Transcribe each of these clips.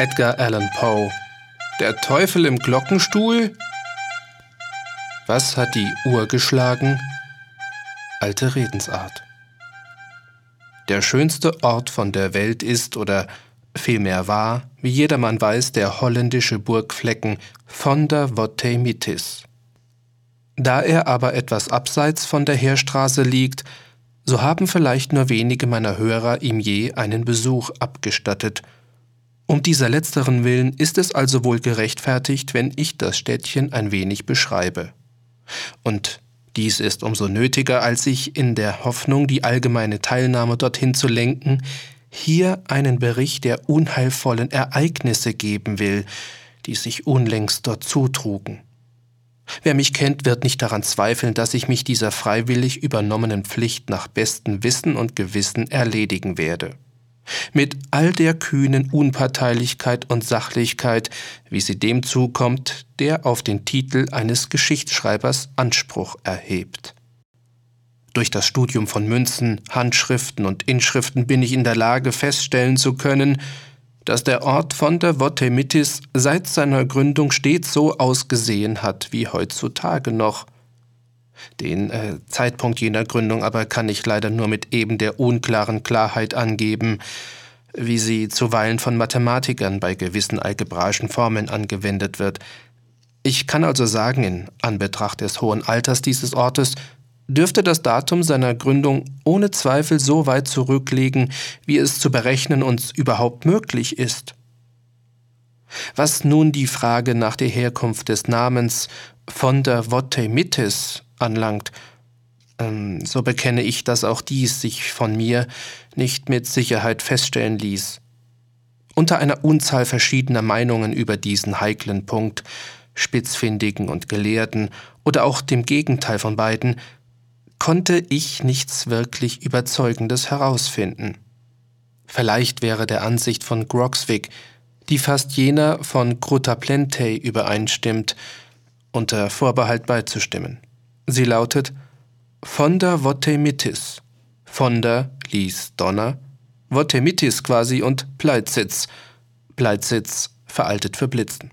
Edgar Allan Poe. Der Teufel im Glockenstuhl? Was hat die Uhr geschlagen? Alte Redensart. Der schönste Ort von der Welt ist oder vielmehr war, wie jedermann weiß, der holländische Burgflecken von der Vottemitis. Da er aber etwas abseits von der Heerstraße liegt, so haben vielleicht nur wenige meiner Hörer ihm je einen Besuch abgestattet. Um dieser letzteren willen ist es also wohl gerechtfertigt, wenn ich das Städtchen ein wenig beschreibe. Und dies ist umso nötiger, als ich in der Hoffnung, die allgemeine Teilnahme dorthin zu lenken, hier einen Bericht der unheilvollen Ereignisse geben will, die sich unlängst dort zutrugen. Wer mich kennt, wird nicht daran zweifeln, dass ich mich dieser freiwillig übernommenen Pflicht nach bestem Wissen und Gewissen erledigen werde. Mit all der kühnen Unparteilichkeit und Sachlichkeit, wie sie dem zukommt, der auf den Titel eines Geschichtsschreibers Anspruch erhebt. Durch das Studium von Münzen, Handschriften und Inschriften bin ich in der Lage feststellen zu können, dass der Ort von der Votemitis seit seiner Gründung stets so ausgesehen hat wie heutzutage noch. Den äh, Zeitpunkt jener Gründung aber kann ich leider nur mit eben der unklaren Klarheit angeben, wie sie zuweilen von Mathematikern bei gewissen algebraischen Formeln angewendet wird. Ich kann also sagen, in Anbetracht des hohen Alters dieses Ortes dürfte das Datum seiner Gründung ohne Zweifel so weit zurückliegen, wie es zu berechnen uns überhaupt möglich ist. Was nun die Frage nach der Herkunft des Namens von der Votemitis anlangt, ähm, so bekenne ich, dass auch dies sich von mir nicht mit Sicherheit feststellen ließ. Unter einer Unzahl verschiedener Meinungen über diesen heiklen Punkt, Spitzfindigen und Gelehrten oder auch dem Gegenteil von beiden, konnte ich nichts wirklich Überzeugendes herausfinden. Vielleicht wäre der Ansicht von Grogswick, die fast jener von Plentey übereinstimmt, unter Vorbehalt beizustimmen. Sie lautet von der Votemitis. Von der ließ Donner, Votemitis quasi und Pleitsitz. Pleitsitz veraltet für Blitzen.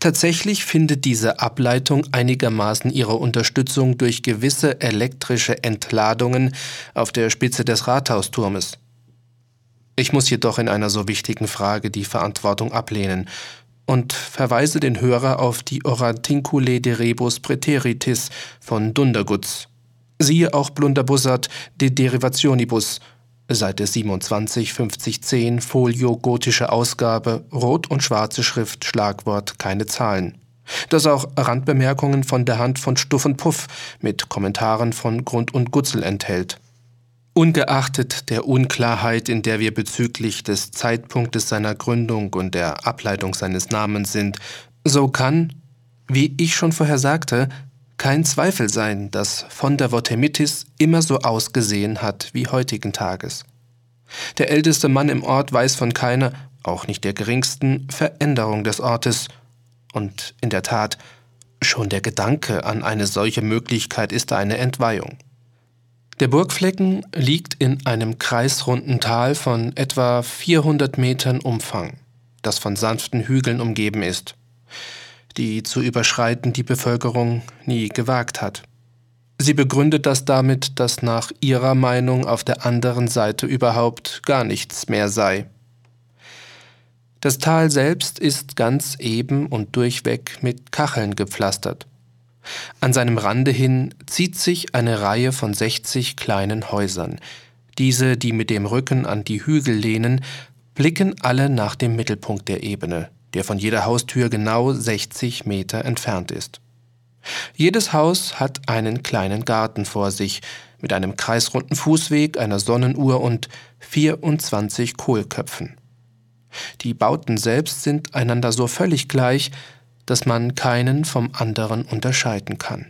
Tatsächlich findet diese Ableitung einigermaßen ihre Unterstützung durch gewisse elektrische Entladungen auf der Spitze des Rathausturmes. Ich muss jedoch in einer so wichtigen Frage die Verantwortung ablehnen und verweise den Hörer auf die Oratinculae de Rebus Praeteritis von Dundergutz. Siehe auch Blunderbussard de Derivationibus Seite 27, 5010, Folio, gotische Ausgabe, rot und schwarze Schrift, Schlagwort, keine Zahlen. Das auch Randbemerkungen von der Hand von Stuff und Puff mit Kommentaren von Grund und Gutzel enthält. Ungeachtet der Unklarheit, in der wir bezüglich des Zeitpunktes seiner Gründung und der Ableitung seines Namens sind, so kann, wie ich schon vorher sagte, kein Zweifel sein, dass von der Votemitis immer so ausgesehen hat wie heutigen Tages. Der älteste Mann im Ort weiß von keiner, auch nicht der geringsten, Veränderung des Ortes, und in der Tat, schon der Gedanke an eine solche Möglichkeit ist eine Entweihung. Der Burgflecken liegt in einem kreisrunden Tal von etwa 400 Metern Umfang, das von sanften Hügeln umgeben ist die zu überschreiten die Bevölkerung nie gewagt hat. Sie begründet das damit, dass nach ihrer Meinung auf der anderen Seite überhaupt gar nichts mehr sei. Das Tal selbst ist ganz eben und durchweg mit Kacheln gepflastert. An seinem Rande hin zieht sich eine Reihe von 60 kleinen Häusern. Diese, die mit dem Rücken an die Hügel lehnen, blicken alle nach dem Mittelpunkt der Ebene, der von jeder Haustür genau 60 Meter entfernt ist. Jedes Haus hat einen kleinen Garten vor sich, mit einem kreisrunden Fußweg, einer Sonnenuhr und 24 Kohlköpfen. Die Bauten selbst sind einander so völlig gleich, dass man keinen vom anderen unterscheiden kann.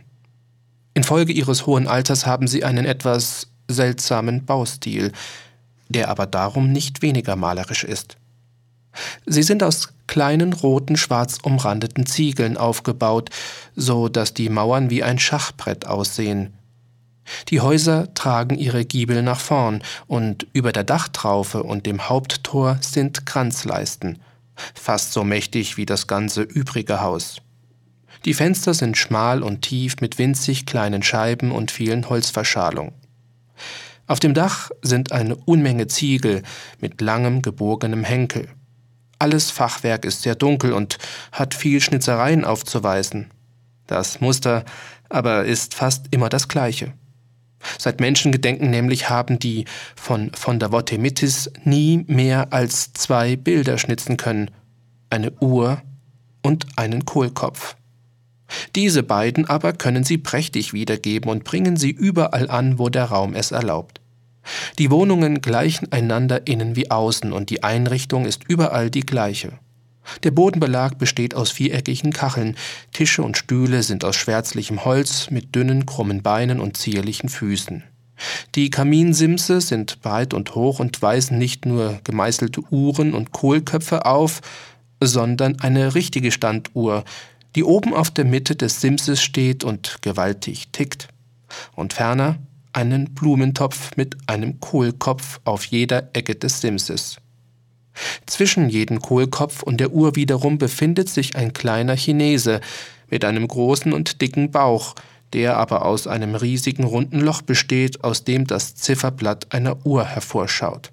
Infolge ihres hohen Alters haben sie einen etwas seltsamen Baustil, der aber darum nicht weniger malerisch ist. Sie sind aus kleinen roten schwarz umrandeten Ziegeln aufgebaut, so dass die Mauern wie ein Schachbrett aussehen. Die Häuser tragen ihre Giebel nach vorn und über der Dachtraufe und dem Haupttor sind Kranzleisten, fast so mächtig wie das ganze übrige Haus. Die Fenster sind schmal und tief mit winzig kleinen Scheiben und vielen Holzverschalungen. Auf dem Dach sind eine Unmenge Ziegel mit langem gebogenem Henkel. Alles Fachwerk ist sehr dunkel und hat viel Schnitzereien aufzuweisen. Das Muster aber ist fast immer das gleiche. Seit Menschengedenken nämlich haben die von von der Votemitis nie mehr als zwei Bilder schnitzen können, eine Uhr und einen Kohlkopf. Diese beiden aber können sie prächtig wiedergeben und bringen sie überall an, wo der Raum es erlaubt. Die Wohnungen gleichen einander innen wie außen und die Einrichtung ist überall die gleiche. Der Bodenbelag besteht aus viereckigen Kacheln, Tische und Stühle sind aus schwärzlichem Holz mit dünnen, krummen Beinen und zierlichen Füßen. Die Kaminsimse sind breit und hoch und weisen nicht nur gemeißelte Uhren und Kohlköpfe auf, sondern eine richtige Standuhr, die oben auf der Mitte des Simses steht und gewaltig tickt. Und ferner einen Blumentopf mit einem Kohlkopf auf jeder Ecke des Simses. Zwischen jedem Kohlkopf und der Uhr wiederum befindet sich ein kleiner Chinese mit einem großen und dicken Bauch, der aber aus einem riesigen runden Loch besteht, aus dem das Zifferblatt einer Uhr hervorschaut.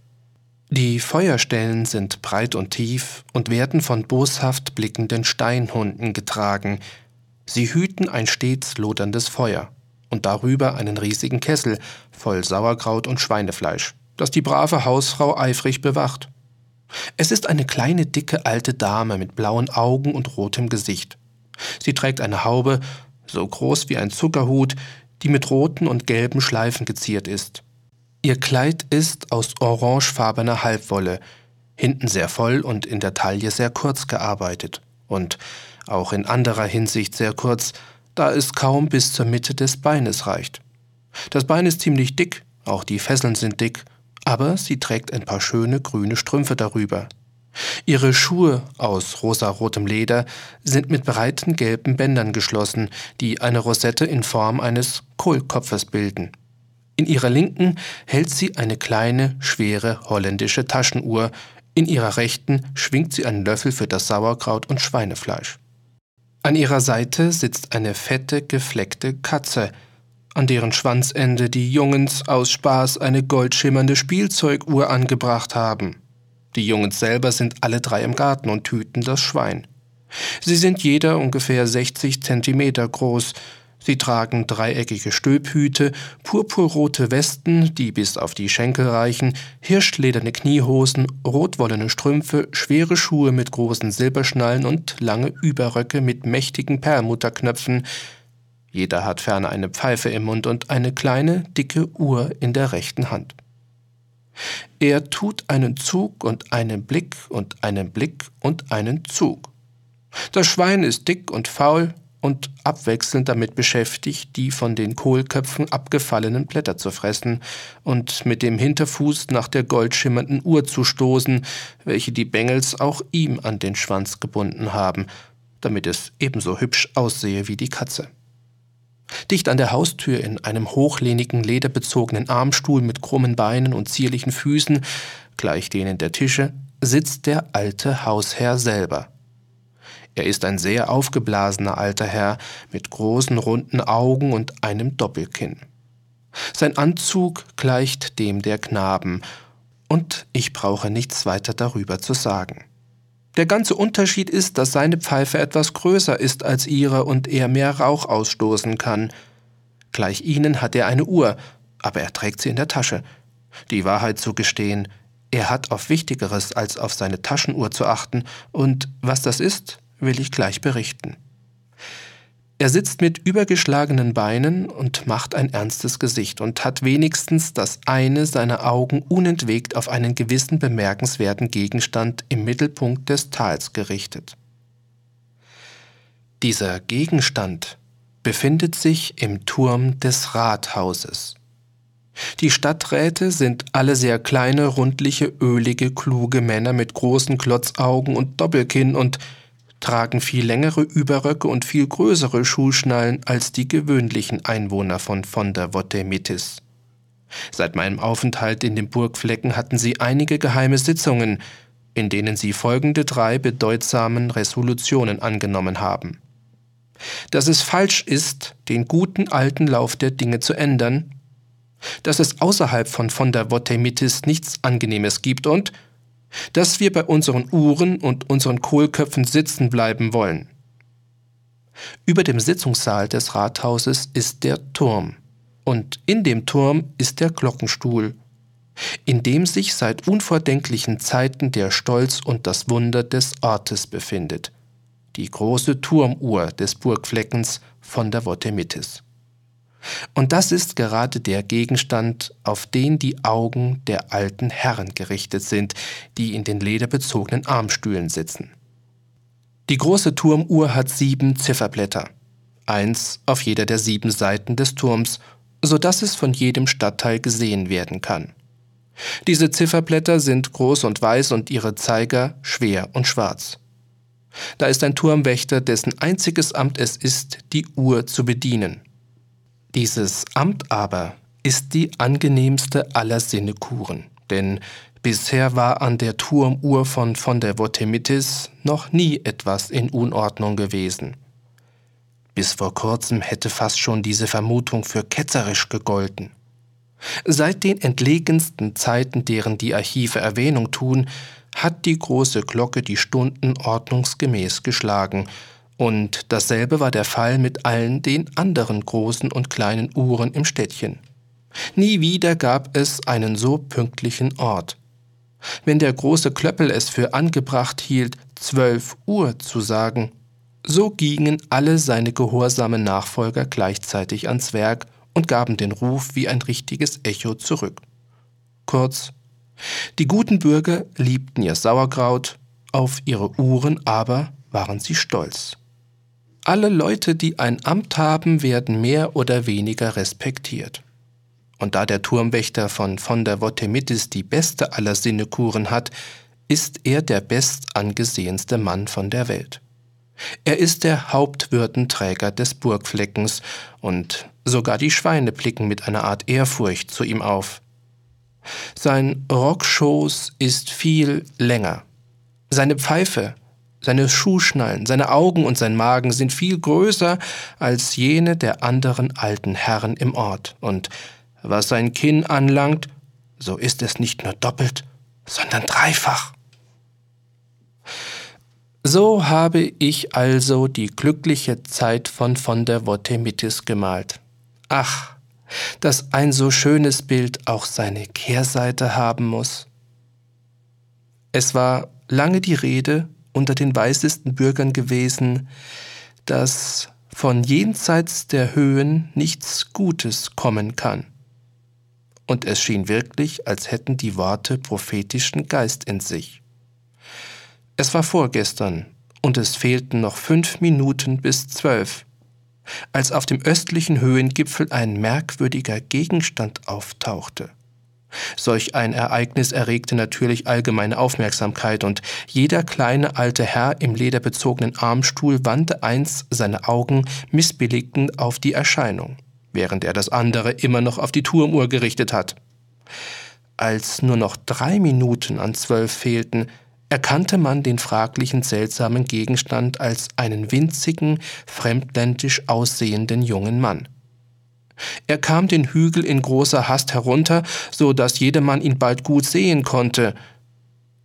Die Feuerstellen sind breit und tief und werden von boshaft blickenden Steinhunden getragen. Sie hüten ein stets loderndes Feuer und darüber einen riesigen Kessel voll Sauerkraut und Schweinefleisch, das die brave Hausfrau eifrig bewacht. Es ist eine kleine, dicke alte Dame mit blauen Augen und rotem Gesicht. Sie trägt eine Haube, so groß wie ein Zuckerhut, die mit roten und gelben Schleifen geziert ist. Ihr Kleid ist aus orangefarbener Halbwolle, hinten sehr voll und in der Taille sehr kurz gearbeitet und auch in anderer Hinsicht sehr kurz, da es kaum bis zur Mitte des Beines reicht. Das Bein ist ziemlich dick, auch die Fesseln sind dick, aber sie trägt ein paar schöne grüne Strümpfe darüber. Ihre Schuhe aus rosarotem Leder sind mit breiten gelben Bändern geschlossen, die eine Rosette in Form eines Kohlkopfes bilden. In ihrer linken hält sie eine kleine, schwere holländische Taschenuhr, in ihrer rechten schwingt sie einen Löffel für das Sauerkraut und Schweinefleisch. An ihrer Seite sitzt eine fette, gefleckte Katze, an deren Schwanzende die Jungens aus Spaß eine goldschimmernde Spielzeuguhr angebracht haben. Die Jungens selber sind alle drei im Garten und hüten das Schwein. Sie sind jeder ungefähr 60 Zentimeter groß, Sie tragen dreieckige Stülphüte, purpurrote Westen, die bis auf die Schenkel reichen, hirschlederne Kniehosen, rotwollene Strümpfe, schwere Schuhe mit großen Silberschnallen und lange Überröcke mit mächtigen Perlmutterknöpfen. Jeder hat ferner eine Pfeife im Mund und eine kleine, dicke Uhr in der rechten Hand. Er tut einen Zug und einen Blick und einen Blick und einen Zug. Das Schwein ist dick und faul, und abwechselnd damit beschäftigt, die von den Kohlköpfen abgefallenen Blätter zu fressen und mit dem Hinterfuß nach der goldschimmernden Uhr zu stoßen, welche die Bengels auch ihm an den Schwanz gebunden haben, damit es ebenso hübsch aussehe wie die Katze. Dicht an der Haustür in einem hochlehnigen lederbezogenen Armstuhl mit krummen Beinen und zierlichen Füßen, gleich denen der Tische, sitzt der alte Hausherr selber, er ist ein sehr aufgeblasener alter Herr mit großen runden Augen und einem Doppelkinn. Sein Anzug gleicht dem der Knaben, und ich brauche nichts weiter darüber zu sagen. Der ganze Unterschied ist, dass seine Pfeife etwas größer ist als ihre und er mehr Rauch ausstoßen kann. Gleich ihnen hat er eine Uhr, aber er trägt sie in der Tasche. Die Wahrheit zu gestehen, er hat auf Wichtigeres als auf seine Taschenuhr zu achten, und was das ist, will ich gleich berichten. Er sitzt mit übergeschlagenen Beinen und macht ein ernstes Gesicht und hat wenigstens das eine seiner Augen unentwegt auf einen gewissen bemerkenswerten Gegenstand im Mittelpunkt des Tals gerichtet. Dieser Gegenstand befindet sich im Turm des Rathauses. Die Stadträte sind alle sehr kleine, rundliche, ölige, kluge Männer mit großen Klotzaugen und Doppelkinn und tragen viel längere Überröcke und viel größere Schuhschnallen als die gewöhnlichen Einwohner von von der Votemitis. Seit meinem Aufenthalt in den Burgflecken hatten sie einige geheime Sitzungen, in denen sie folgende drei bedeutsamen Resolutionen angenommen haben. Dass es falsch ist, den guten alten Lauf der Dinge zu ändern, dass es außerhalb von von der Votemitis nichts Angenehmes gibt und dass wir bei unseren Uhren und unseren Kohlköpfen sitzen bleiben wollen. Über dem Sitzungssaal des Rathauses ist der Turm, und in dem Turm ist der Glockenstuhl, in dem sich seit unvordenklichen Zeiten der Stolz und das Wunder des Ortes befindet, die große Turmuhr des Burgfleckens von der Votemitis. Und das ist gerade der Gegenstand, auf den die Augen der alten Herren gerichtet sind, die in den lederbezogenen Armstühlen sitzen. Die große Turmuhr hat sieben Zifferblätter, eins auf jeder der sieben Seiten des Turms, so dass es von jedem Stadtteil gesehen werden kann. Diese Zifferblätter sind groß und weiß und ihre Zeiger schwer und schwarz. Da ist ein Turmwächter, dessen einziges Amt es ist, die Uhr zu bedienen. Dieses Amt aber ist die angenehmste aller Sinnekuren, denn bisher war an der Turmuhr von von der Votemitis noch nie etwas in Unordnung gewesen. Bis vor kurzem hätte fast schon diese Vermutung für ketzerisch gegolten. Seit den entlegensten Zeiten, deren die Archive Erwähnung tun, hat die große Glocke die Stunden ordnungsgemäß geschlagen, und dasselbe war der Fall mit allen den anderen großen und kleinen Uhren im Städtchen. Nie wieder gab es einen so pünktlichen Ort. Wenn der große Klöppel es für angebracht hielt, zwölf Uhr zu sagen, so gingen alle seine gehorsamen Nachfolger gleichzeitig ans Werk und gaben den Ruf wie ein richtiges Echo zurück. Kurz, die guten Bürger liebten ihr Sauerkraut, auf ihre Uhren aber waren sie stolz. Alle Leute, die ein Amt haben, werden mehr oder weniger respektiert. Und da der Turmwächter von von der Votemitis die beste aller Sinnekuren hat, ist er der bestangesehenste Mann von der Welt. Er ist der Hauptwürdenträger des Burgfleckens, und sogar die Schweine blicken mit einer Art Ehrfurcht zu ihm auf. Sein Rockschoß ist viel länger. Seine Pfeife, seine Schuhschnallen, seine Augen und sein Magen sind viel größer als jene der anderen alten Herren im Ort, und was sein Kinn anlangt, so ist es nicht nur doppelt, sondern dreifach. So habe ich also die glückliche Zeit von von der Votemitis gemalt. Ach, dass ein so schönes Bild auch seine Kehrseite haben muss. Es war lange die Rede unter den weisesten Bürgern gewesen, dass von jenseits der Höhen nichts Gutes kommen kann. Und es schien wirklich, als hätten die Worte prophetischen Geist in sich. Es war vorgestern und es fehlten noch fünf Minuten bis zwölf, als auf dem östlichen Höhengipfel ein merkwürdiger Gegenstand auftauchte. Solch ein Ereignis erregte natürlich allgemeine Aufmerksamkeit, und jeder kleine alte Herr im lederbezogenen Armstuhl wandte eins seine Augen missbilligend auf die Erscheinung, während er das andere immer noch auf die Turmuhr gerichtet hat. Als nur noch drei Minuten an zwölf fehlten, erkannte man den fraglichen seltsamen Gegenstand als einen winzigen, fremdländisch aussehenden jungen Mann. Er kam den Hügel in großer Hast herunter, so dass jedermann ihn bald gut sehen konnte.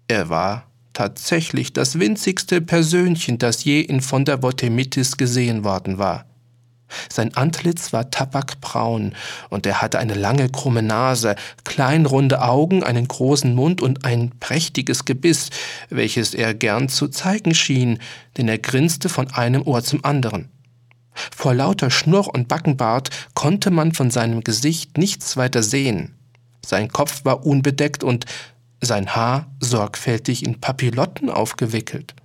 Er war tatsächlich das winzigste Persönchen, das je in von der Botemitis gesehen worden war. Sein Antlitz war tabakbraun und er hatte eine lange krumme Nase, kleinrunde Augen, einen großen Mund und ein prächtiges Gebiss, welches er gern zu zeigen schien, denn er grinste von einem Ohr zum anderen. Vor lauter Schnurr und Backenbart konnte man von seinem Gesicht nichts weiter sehen. Sein Kopf war unbedeckt und sein Haar sorgfältig in Papillotten aufgewickelt.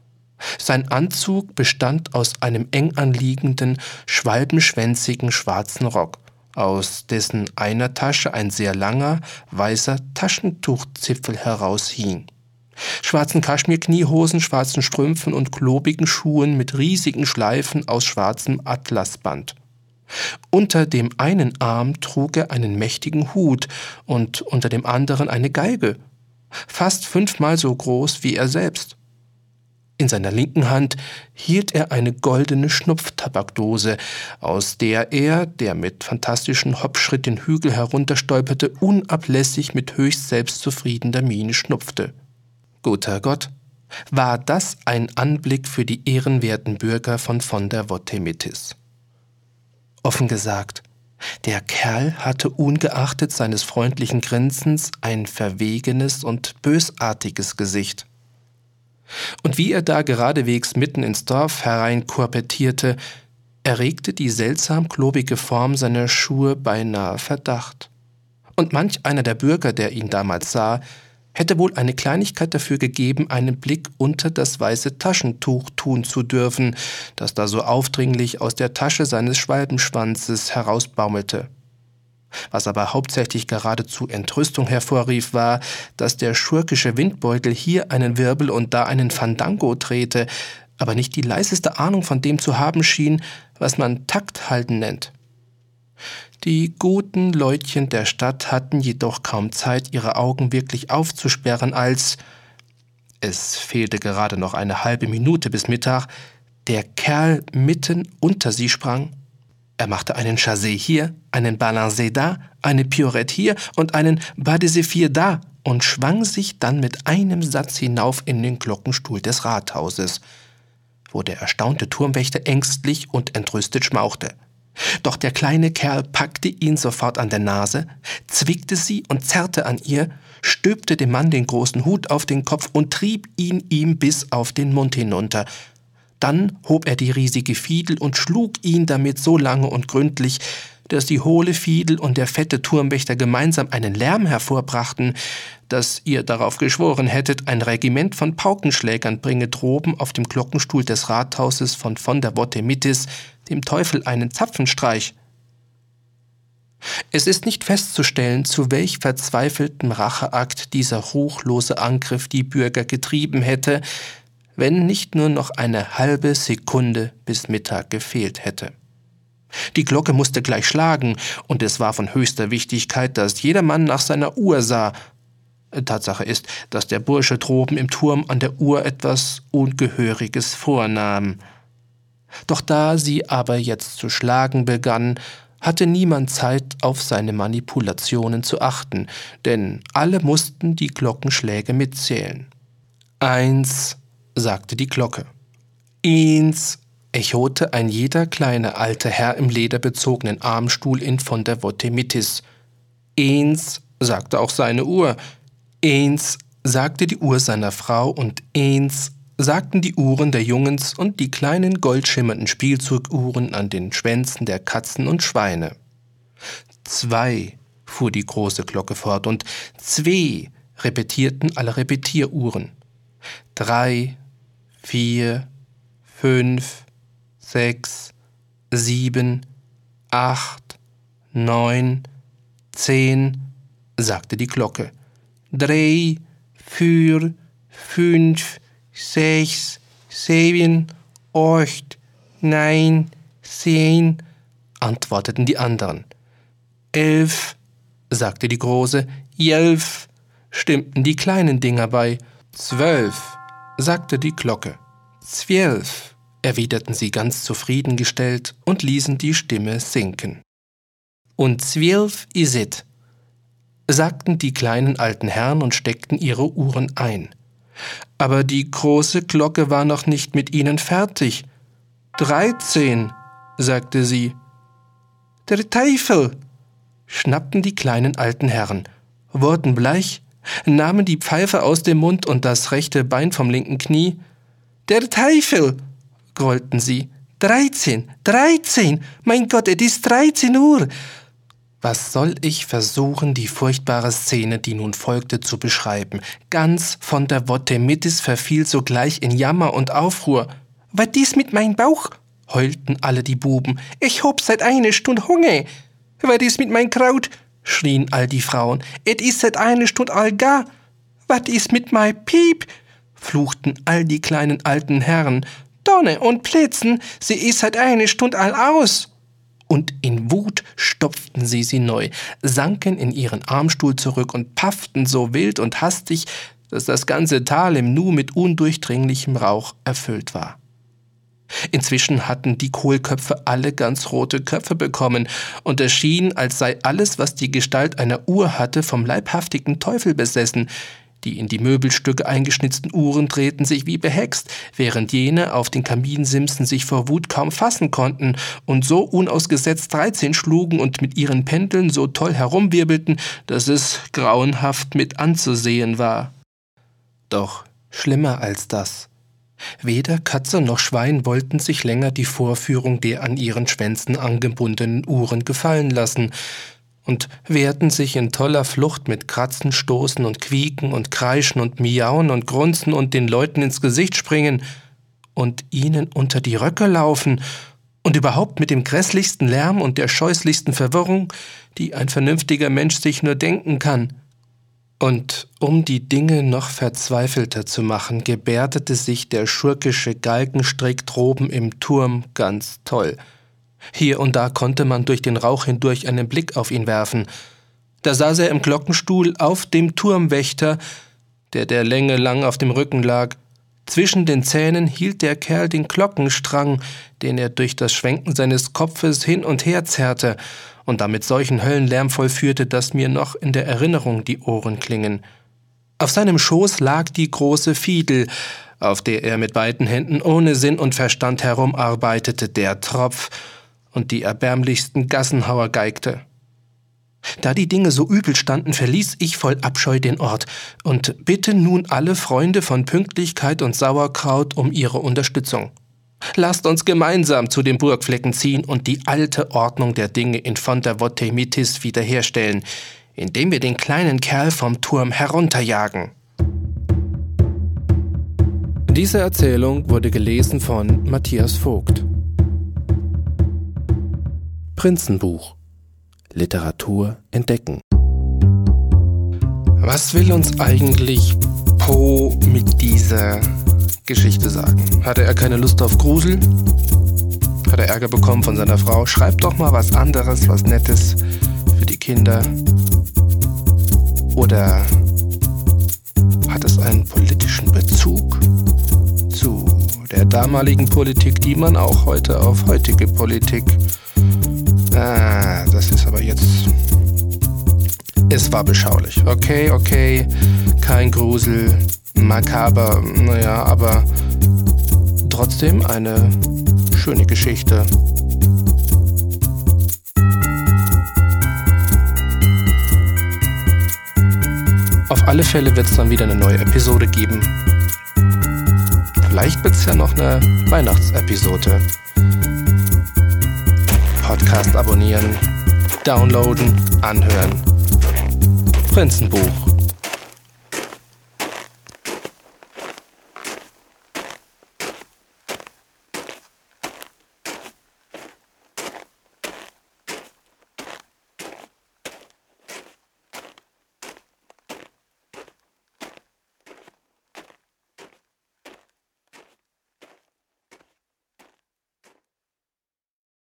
Sein Anzug bestand aus einem eng anliegenden, schwalbenschwänzigen schwarzen Rock, aus dessen einer Tasche ein sehr langer, weißer Taschentuchzipfel heraushing. Schwarzen Kaschmirkniehosen, schwarzen Strümpfen und klobigen Schuhen mit riesigen Schleifen aus schwarzem Atlasband. Unter dem einen Arm trug er einen mächtigen Hut und unter dem anderen eine Geige, fast fünfmal so groß wie er selbst. In seiner linken Hand hielt er eine goldene Schnupftabakdose, aus der er, der mit fantastischen Hopschritt den Hügel herunterstolperte, unablässig mit höchst selbstzufriedener Miene schnupfte. Guter Gott, war das ein Anblick für die ehrenwerten Bürger von von der Vottemitis. Offen gesagt, der Kerl hatte ungeachtet seines freundlichen Grinsens ein verwegenes und bösartiges Gesicht. Und wie er da geradewegs mitten ins Dorf hereinkorpetierte, erregte die seltsam klobige Form seiner Schuhe beinahe Verdacht. Und manch einer der Bürger, der ihn damals sah, hätte wohl eine Kleinigkeit dafür gegeben, einen Blick unter das weiße Taschentuch tun zu dürfen, das da so aufdringlich aus der Tasche seines Schwalbenschwanzes herausbaumelte. Was aber hauptsächlich geradezu Entrüstung hervorrief, war, dass der schurkische Windbeutel hier einen Wirbel und da einen Fandango drehte, aber nicht die leiseste Ahnung von dem zu haben schien, was man Takthalten nennt. Die guten Leutchen der Stadt hatten jedoch kaum Zeit, ihre Augen wirklich aufzusperren, als es fehlte gerade noch eine halbe Minute bis Mittag, der Kerl mitten unter sie sprang er machte einen Chassé hier, einen Balancé da, eine Piorette hier und einen Zéphyr da und schwang sich dann mit einem Satz hinauf in den Glockenstuhl des Rathauses, wo der erstaunte Turmwächter ängstlich und entrüstet schmauchte. Doch der kleine Kerl packte ihn sofort an der Nase, zwickte sie und zerrte an ihr, stülpte dem Mann den großen Hut auf den Kopf und trieb ihn ihm bis auf den Mund hinunter, dann hob er die riesige Fiedel und schlug ihn damit so lange und gründlich, dass die hohle Fiedel und der fette Turmwächter gemeinsam einen Lärm hervorbrachten, dass ihr darauf geschworen hättet, ein Regiment von Paukenschlägern bringe droben auf dem Glockenstuhl des Rathauses von von der Vottemitis dem Teufel einen Zapfenstreich. Es ist nicht festzustellen, zu welch verzweifeltem Racheakt dieser ruchlose Angriff die Bürger getrieben hätte, wenn nicht nur noch eine halbe Sekunde bis Mittag gefehlt hätte. Die Glocke musste gleich schlagen, und es war von höchster Wichtigkeit, dass jedermann nach seiner Uhr sah. Tatsache ist, dass der Bursche droben im Turm an der Uhr etwas Ungehöriges vornahm. Doch da sie aber jetzt zu schlagen begann, hatte niemand Zeit, auf seine Manipulationen zu achten, denn alle mussten die Glockenschläge mitzählen. Eins, sagte die Glocke. Eins, echote ein jeder kleine alte Herr im lederbezogenen Armstuhl in von der Votemitis. Eins, sagte auch seine Uhr. Eins, sagte die Uhr seiner Frau und eins, sagten die Uhren der Jungens und die kleinen goldschimmernden Spielzuguhren an den Schwänzen der Katzen und Schweine. Zwei, fuhr die große Glocke fort, und zwei repetierten alle Repetieruhren. Drei, vier, fünf, sechs, sieben, acht, neun, zehn, sagte die Glocke. Drei, vier, fünf, sechs, sieben, acht, neun, zehn, antworteten die anderen. Elf, sagte die Große, jelf, stimmten die kleinen Dinger bei. Zwölf, sagte die Glocke. Zwölf, erwiderten sie ganz zufriedengestellt und ließen die Stimme sinken. Und zwölf is it, sagten die kleinen alten Herren und steckten ihre Uhren ein. Aber die große Glocke war noch nicht mit ihnen fertig. Dreizehn, sagte sie. Der Teufel, schnappten die kleinen alten Herren, wurden bleich nahmen die Pfeife aus dem Mund und das rechte Bein vom linken Knie. Der Teufel! grollten sie. Dreizehn, dreizehn! Mein Gott, es ist dreizehn Uhr! Was soll ich versuchen, die furchtbare Szene, die nun folgte, zu beschreiben? Ganz von der Vottemitis verfiel sogleich in Jammer und Aufruhr. Was dies mit mein Bauch? heulten alle die Buben. Ich hab seit eine Stunde Hunger. Was dies mit mein Kraut? schrien all die Frauen. Et is seit eine Stund all gar. Wat is mit mei Piep? fluchten all die kleinen alten Herren. Donne und Blitzen, sie is seit eine Stund all aus. Und in Wut stopften sie sie neu, sanken in ihren Armstuhl zurück und pafften so wild und hastig, dass das ganze Tal im Nu mit undurchdringlichem Rauch erfüllt war. Inzwischen hatten die Kohlköpfe alle ganz rote Köpfe bekommen, und es schien, als sei alles, was die Gestalt einer Uhr hatte, vom leibhaftigen Teufel besessen. Die in die Möbelstücke eingeschnitzten Uhren drehten sich wie behext, während jene auf den Kaminsimsen sich vor Wut kaum fassen konnten und so unausgesetzt dreizehn schlugen und mit ihren Pendeln so toll herumwirbelten, dass es grauenhaft mit anzusehen war. Doch schlimmer als das. Weder Katze noch Schwein wollten sich länger die Vorführung der an ihren Schwänzen angebundenen Uhren gefallen lassen und wehrten sich in toller Flucht mit Kratzen, Stoßen und Quieken und Kreischen und Miauen und Grunzen und den Leuten ins Gesicht springen und ihnen unter die Röcke laufen und überhaupt mit dem grässlichsten Lärm und der scheußlichsten Verwirrung, die ein vernünftiger Mensch sich nur denken kann. Und um die Dinge noch verzweifelter zu machen, gebärdete sich der schurkische Galgenstrick droben im Turm ganz toll. Hier und da konnte man durch den Rauch hindurch einen Blick auf ihn werfen. Da saß er im Glockenstuhl auf dem Turmwächter, der der Länge lang auf dem Rücken lag. Zwischen den Zähnen hielt der Kerl den Glockenstrang, den er durch das Schwenken seines Kopfes hin und her zerrte, und damit solchen Höllenlärm vollführte, dass mir noch in der Erinnerung die Ohren klingen. Auf seinem Schoß lag die große Fiedel, auf der er mit beiden Händen ohne Sinn und Verstand herumarbeitete, der Tropf und die erbärmlichsten Gassenhauer geigte. Da die Dinge so übel standen, verließ ich voll Abscheu den Ort und bitte nun alle Freunde von Pünktlichkeit und Sauerkraut um ihre Unterstützung. Lasst uns gemeinsam zu den Burgflecken ziehen und die alte Ordnung der Dinge in Fontavottemitis wiederherstellen, indem wir den kleinen Kerl vom Turm herunterjagen. Diese Erzählung wurde gelesen von Matthias Vogt. Prinzenbuch Literatur entdecken. Was will uns eigentlich Po mit dieser Geschichte sagen. Hatte er keine Lust auf Grusel? Hat er Ärger bekommen von seiner Frau? Schreibt doch mal was anderes, was Nettes für die Kinder. Oder hat es einen politischen Bezug zu der damaligen Politik, die man auch heute auf heutige Politik. Ah, das ist aber jetzt. Es war beschaulich. Okay, okay, kein Grusel, makaber, naja, aber trotzdem eine schöne Geschichte. Auf alle Fälle wird es dann wieder eine neue Episode geben. Vielleicht wird es ja noch eine Weihnachtsepisode. Podcast abonnieren, downloaden, anhören. Prinzenbuch